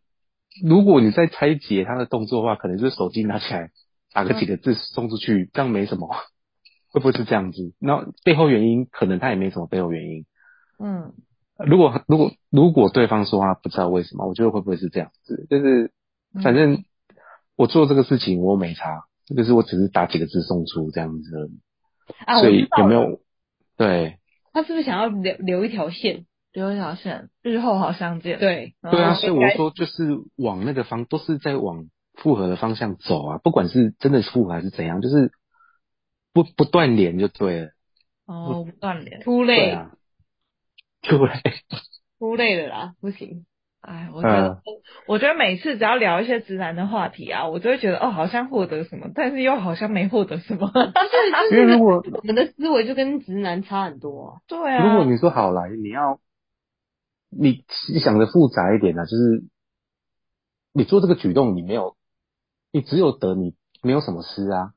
如果你在拆解他的动作的话，可能就是手机拿起来打个几个字送出去，嗯、这样没什么。会不会是这样子？那背后原因可能他也没什么背后原因。嗯，如果如果如果对方说话不知道为什么，我觉得会不会是这样子？就是反正我做这个事情我没差，就是我只是打几个字送出这样子而已。啊，所以有没有？对。他是不是想要留留一条线？留一条线，日后好相见。对。对啊，所以我说就是往那个方，都是在往复合的方向走啊，不管是真的复合还是怎样，就是。不不断联就对了。哦，不断联，突累啊，突累，突累了啦，不行。哎，我觉得、嗯，我觉得每次只要聊一些直男的话题啊，我就会觉得哦，好像获得什么，但是又好像没获得什么。就是就是，如果我们的思维就跟直男差很多啊。对啊。如果你说好来，你要你你想的复杂一点呢、啊，就是你做这个举动，你没有，你只有得，你没有什么失啊，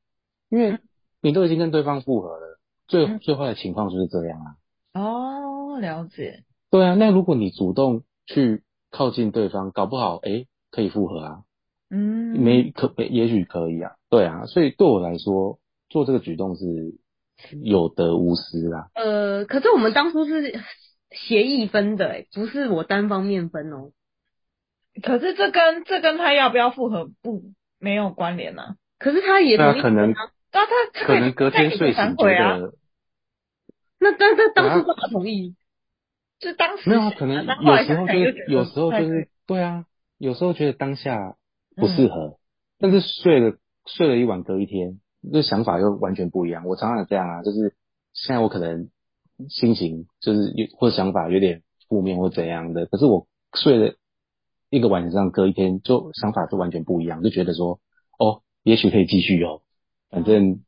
因为。你都已经跟对方复合了，最最坏的情况就是这样啊。哦，了解。对啊，那如果你主动去靠近对方，搞不好诶可以复合啊。嗯，没可也许可以啊。对啊，所以对我来说，做这个举动是有得无失啦。呃，可是我们当初是协议分的，诶不是我单方面分哦。可是这跟这跟他要不要复合不没有关联啊。可是他也同意可能。那他，他可能隔天睡醒觉得，那但他当初干嘛同意？就当时没有啊，可能有时候就是有时候就是对啊，有时候觉得当下不适合，嗯，但是睡了睡了一晚，隔一天，这想法又完全不一样。我常常这样啊，就是现在我可能心情就是有或者想法有点负面或怎样的，可是我睡了一个晚上，隔一天就想法是完全不一样，就觉得说哦，也许可以继续哦。反正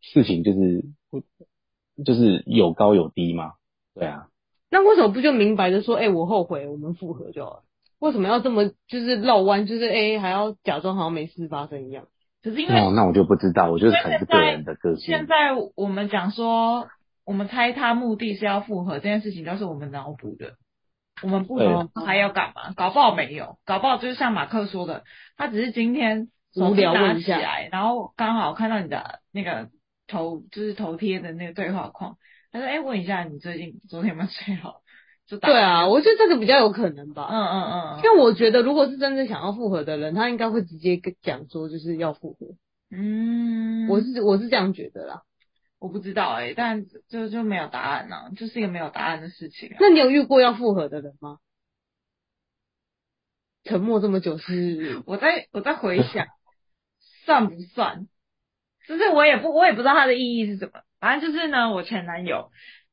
事情就是就是有高有低嘛，对啊。那为什么不就明白的说，哎、欸，我后悔，我们复合就好了？为什么要这么就是绕弯？就是哎、欸，还要假装好像没事发生一样？可是因为、哦，那我就不知道，我觉得可能是个人的个性。现在我们讲说，我们猜他目的是要复合这件事情，都是我们脑补的。我们不知道还要干嘛，搞不好没有，搞不好就是像马克说的，他只是今天手机拿起来，然后刚好看到你的那个头，就是头贴的那个对话框，他说：“哎，问一下你最近昨天有没有睡好？”就对啊，我觉得这个比较有可能吧。嗯嗯嗯，因为我觉得如果是真正想要复合的人，他应该会直接跟讲说就是要复合。嗯，我是我是这样觉得啦，我不知道哎、欸，但就就没有答案呢、啊，就是一个没有答案的事情、啊。那你有遇过要复合的人吗？沉默这么久是？我在我在回想，算不算？就是我也不我也不知道它的意义是什么。反正就是呢，我前男友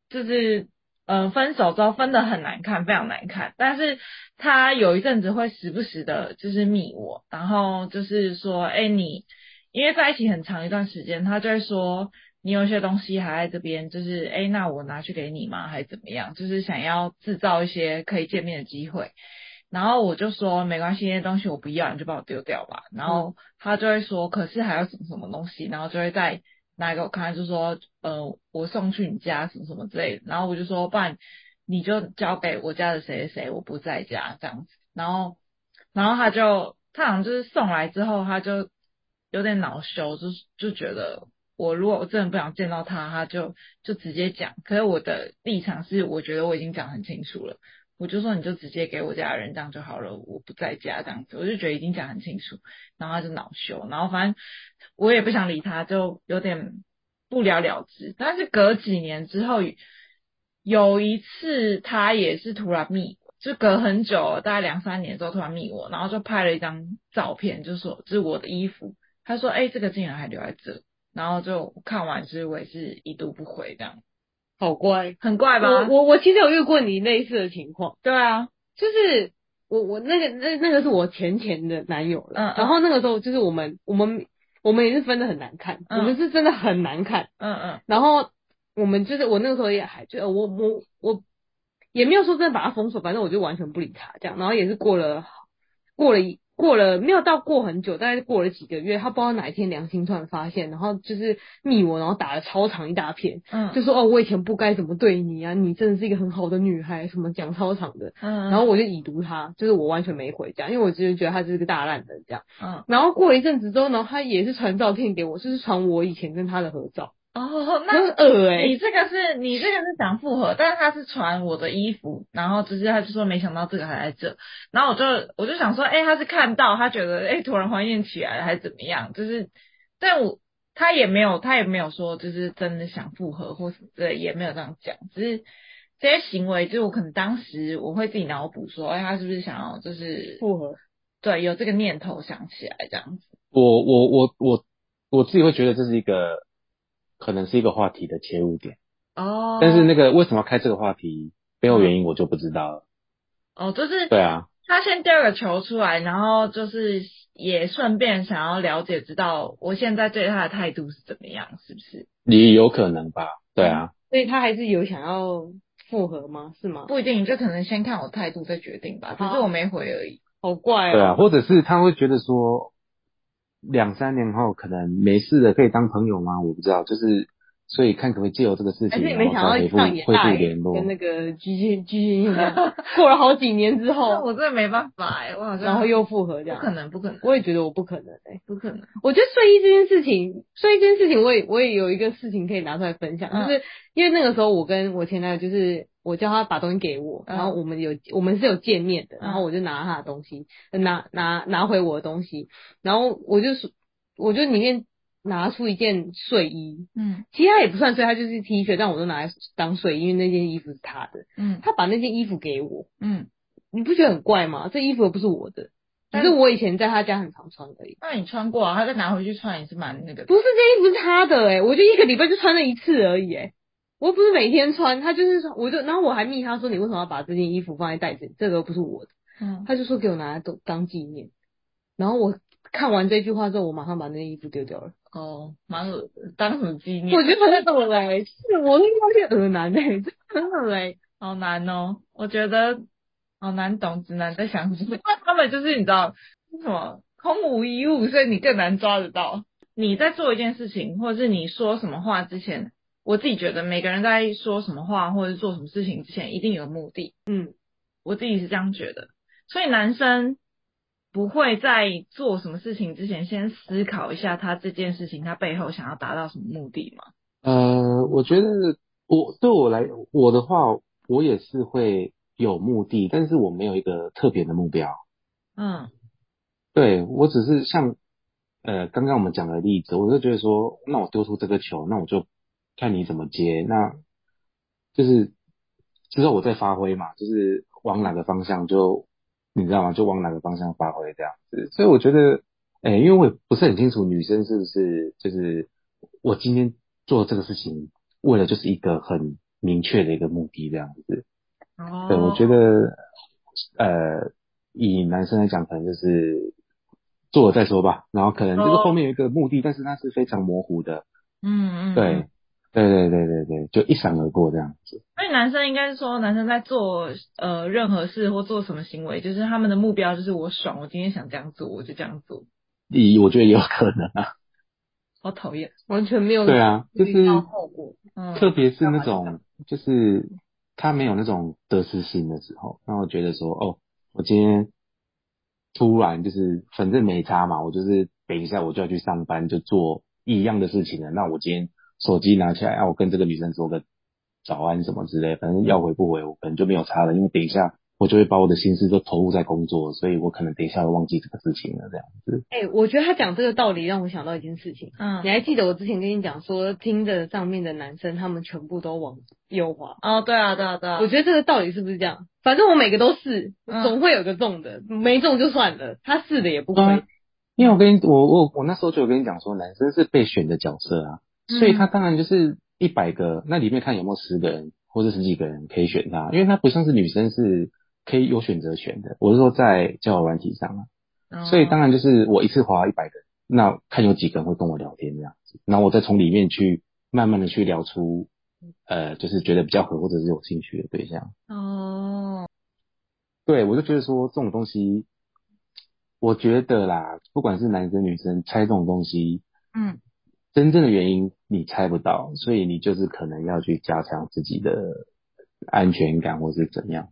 就是。嗯、呃，分手之后分的很难看，非常难看。但是他有一阵子会时不时的，就是密我，然后就是说，哎，你因为在一起很长一段时间，他就会说，你有些东西还在这边，就是哎，那我拿去给你吗？还是怎么样？就是想要制造一些可以见面的机会。然后我就说，没关系，那些东西我不要，你就把我丢掉吧。然后他就会说，可是还有什么什么东西？然后就会再。拿给我看，就说，呃，我送去你家什么什么之类的，然后我就说，不然你就交给我家的谁谁谁，我不在家这样子，然后，然后他就，他好像就是送来之后，他就有点恼羞，就就觉得我如果我真的不想见到他，他就就直接讲，可是我的立场是，我觉得我已经讲很清楚了。我就说你就直接给我家人这样就好了，我不在家这样子，我就觉得已经讲很清楚，然后他就恼羞，然后反正我也不想理他，就有点不了了之。但是隔几年之后，有一次他也是突然密，就隔很久，大概两三年之后突然密我，然后就拍了一张照片，就说这是我的衣服，他说哎、这个竟然还留在这，然后就看完之后我也是一读不回这样。好乖，很怪吧？我我我其实有遇过你类似的情况。对啊，就是我我那个那那个是我前前的男友了。然后那个时候就是我们我们我们也是分的很难看，嗯、我们是真的很难看。嗯嗯。然后我们就是我那个时候也还就我我我也没有说真的把他封锁，反正我就完全不理他这样。然后也是过了过了一。过了没有到过很久，大概过了几个月，他不知道哪一天良心突然发现，然后就是密我，然后打了超长一大片，嗯，就说哦，我以前不该怎么对你啊，你真的是一个很好的女孩，什么讲超长的，嗯，然后我就已读他，就是我完全没回这样，因为我只是觉得他就是个大烂人这样，嗯，然后过了一阵子之后呢，他也是传照片给我，就是传我以前跟他的合照。哦，那很恶哎！你这个是你这个是想复合，但是他是传我的衣服，然后只是他就说没想到这个还在这，然后我就我就想说，哎、欸，他是看到他觉得哎、欸、突然怀念起来了还是怎么样？就是，但我他也没有他也没有说就是真的想复合或什么之类，也没有这样讲，只是这些行为就是我可能当时我会自己脑补说，哎、欸，他是不是想要就是复合？对，有这个念头想起来这样子。我我我我我自己会觉得这是一个。可能是一个话题的切入点哦，但是那个为什么要开这个话题，背后原因我就不知道了。哦，就是对啊，他先丢个球出来，然后就是也顺便想要了解，知道我现在对他的态度是怎么样，是不是？也有可能吧，对啊。所以他还是有想要复合吗？是吗？不一定，就可能先看我态度再决定吧。只是我没回而已。好怪哦。对啊，或者是他会觉得说。两三年后可能没事的，可以当朋友吗？我不知道，就是所以看可不可以借由这个事情，还是你没想到上演大联络，跟那个居居居居过了好几年之后，我真的没办法哎、欸，我好像然后又复合这样，不可能，不可能，我也觉得我不可能哎、欸，不可能。我觉得睡衣这件事情，睡衣这件事情，我也我也有一个事情可以拿出来分享，嗯、就是因为那个时候我跟我前男友就是。我叫他把东西给我，然后我们有、嗯、我们是有见面的，然后我就拿他的东西，嗯、拿拿拿回我的东西，然后我就我就里面拿出一件睡衣，嗯，其实他也不算睡，他就是 T 恤，但我都拿来当睡衣，因为那件衣服是他的，嗯，他把那件衣服给我，嗯，你不觉得很怪吗？这衣服又不是我的，只是我以前在他家很常穿而已。那你穿过啊？他再拿回去穿也是蛮那个的。不是，这衣服是他的哎、欸，我就一个礼拜就穿了一次而已哎、欸。我又不是每天穿，他就是说，我就，然后我还密他说，你为什么要把这件衣服放在袋子里？这个又不是我的，嗯，他就说给我拿来当当纪念。然后我看完这句话之后，我马上把那件衣服丢掉了。哦，蛮恶当什么纪念？我觉得很恶嘞，是我是有点恶男嘞，真的嘞，好难哦。我觉得好难懂直男在想什么，因为他们就是你知道什么空无一物，所以你更难抓得到。你在做一件事情，或者是你说什么话之前，我自己觉得每个人在说什么话或者是做什么事情之前，一定有目的。嗯，我自己是这样觉得。所以男生不会在做什么事情之前，先思考一下他这件事情他背后想要达到什么目的吗？呃，我觉得我对我来我的话，我也是会有目的，但是我没有一个特别的目标。嗯，对，我只是像呃刚刚我们讲的例子，我就觉得说，那我丢出这个球，那我就看你怎么接，那就是之后我再发挥嘛，就是往哪个方向就你知道吗？就往哪个方向发挥这样子。所以我觉得，哎，因为我也不是很清楚女生是不是就是我今天。做这个事情，为了就是一个很明确的一个目的，这样子。哦。对，我觉得，呃，以男生来讲，可能就是做了再说吧。然后可能这个后面有一个目的，但是它是非常模糊的。嗯嗯。对，对对对对对，就一闪而过这样子。所以男生应该是说，男生在做呃任何事或做什么行为，就是他们的目标就是我爽，我今天想这样做，我就这样做。咦我觉得也有可能啊。好讨厌，完全没有对啊，就是后果，嗯，特别是那种就是他没有那种得失心的时候，那我觉得说，哦，我今天突然就是反正没差嘛，我就是等一下我就要去上班，就做一样的事情了。那我今天手机拿起来，啊，我跟这个女生说个早安什么之类，反正要回不回我可能就没有差了，因为等一下。我就会把我的心思都投入在工作，所以我可能等一下会忘记这个事情了，这样子。哎、欸，我觉得他讲这个道理让我想到一件事情。嗯，你还记得我之前跟你讲说，听着上面的男生他们全部都往右滑。哦，对啊，对啊，对啊。我觉得这个道理是不是这样？反正我每个都是，总会有个中的，嗯、没中就算了，他试的也不亏、嗯。因为我跟你我我我那时候就有跟你讲说，男生是被选的角色啊，所以他当然就是一百个，那里面看有没有十个人或者十几个人可以选他，因为他不像是女生是。可以有选择权的，我是说在交友软体上啊，哦、所以当然就是我一次滑一百个，那看有几个人会跟我聊天这样子，然后我再从里面去慢慢的去聊出，呃，就是觉得比较合或者是有兴趣的对象。哦，对，我就觉得说这种东西，我觉得啦，不管是男生女生猜这种东西，嗯，真正的原因你猜不到，所以你就是可能要去加强自己的安全感或是怎样。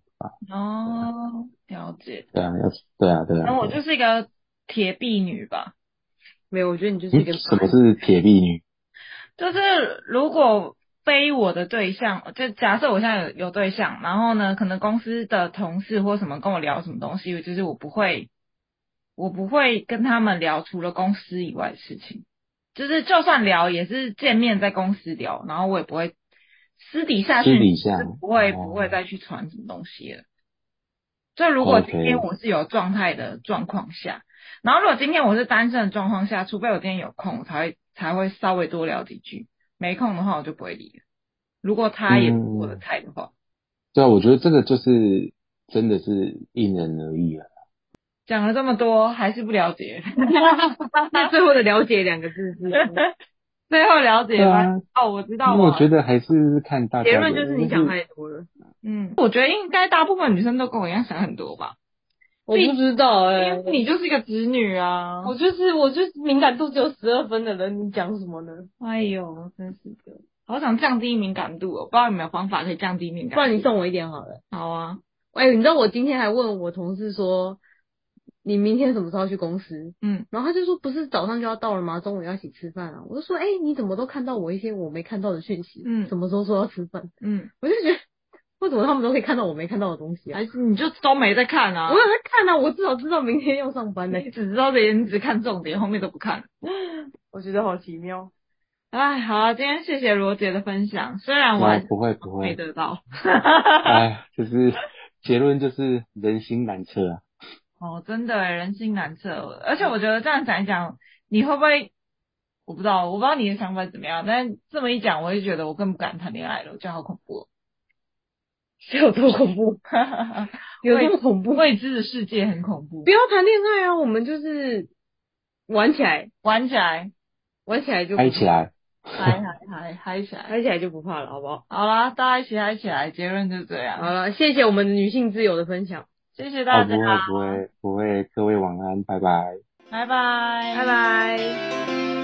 哦，了解。对啊，要对啊，对啊。那我就是一个铁臂女吧？没有，我觉得你就是一个。什么是铁臂女？就是如果非我的对象，就假设我现在有有对象，然后呢，可能公司的同事或什么跟我聊什么东西，就是我不会，我不会跟他们聊除了公司以外的事情。就是就算聊，也是见面在公司聊，然后我也不会。私底下去，不会不会再去传什么东西了。就如果今天我是有状态的状况下，然后如果今天我是单身的状况下，除非我今天有空，我才会才会稍微多聊几句。没空的话，我就不会理了。如果他也不是我的菜的话，对啊，我觉得这个就是真的是因人而异啊。讲了这么多，还是不了解。那最后的了解两个字是。最后了解吗？啊、哦，我知道。我觉得还是看大家。结论就是你想太多了。嗯，我觉得应该大部分女生都跟我一样想很多吧。我不知道哎、欸，因为你就是一个直女啊。我就是我就是敏感度只有十二分的人，你讲什么呢？哎呦，真是的，好想降低敏感度哦。不知道有没有方法可以降低敏感度？不然你送我一点好了。好啊。哎、欸，你知道我今天还问我同事说。你明天什么时候要去公司？嗯，然后他就说不是早上就要到了吗？中午要一起吃饭啊。我就说，哎、欸，你怎么都看到我一些我没看到的讯息？嗯，什么时候说要吃饭？嗯，我就觉得为什么他们都可以看到我没看到的东西啊？还是你就都没在看啊？我有在看啊，我至少知道明天要上班的。你只知道这些，你只看重点，后面都不看。我觉得好奇妙。哎，好啊，今天谢谢罗杰的分享，虽然我还不会不会没得到。哎，就是结论就是人心难测啊。哦，真的，人心难测，而且我觉得这样讲一讲，你会不会？我不知道，我不知道你的想法怎么样，但这么一讲，我就觉得我更不敢谈恋爱了，我觉得好恐怖，是 有多恐怖？有这么恐怖？未知的世界很恐怖。不要谈恋爱啊，我们就是玩起来，玩起来，玩起来就嗨起来，嗨嗨嗨嗨起来，嗨起来就不怕了，好不好？好啦，大家一起嗨起来，结论就这样。好了，谢谢我们的女性自由的分享。谢谢大家。不会不会不会，各位晚安，拜拜。拜拜，拜拜。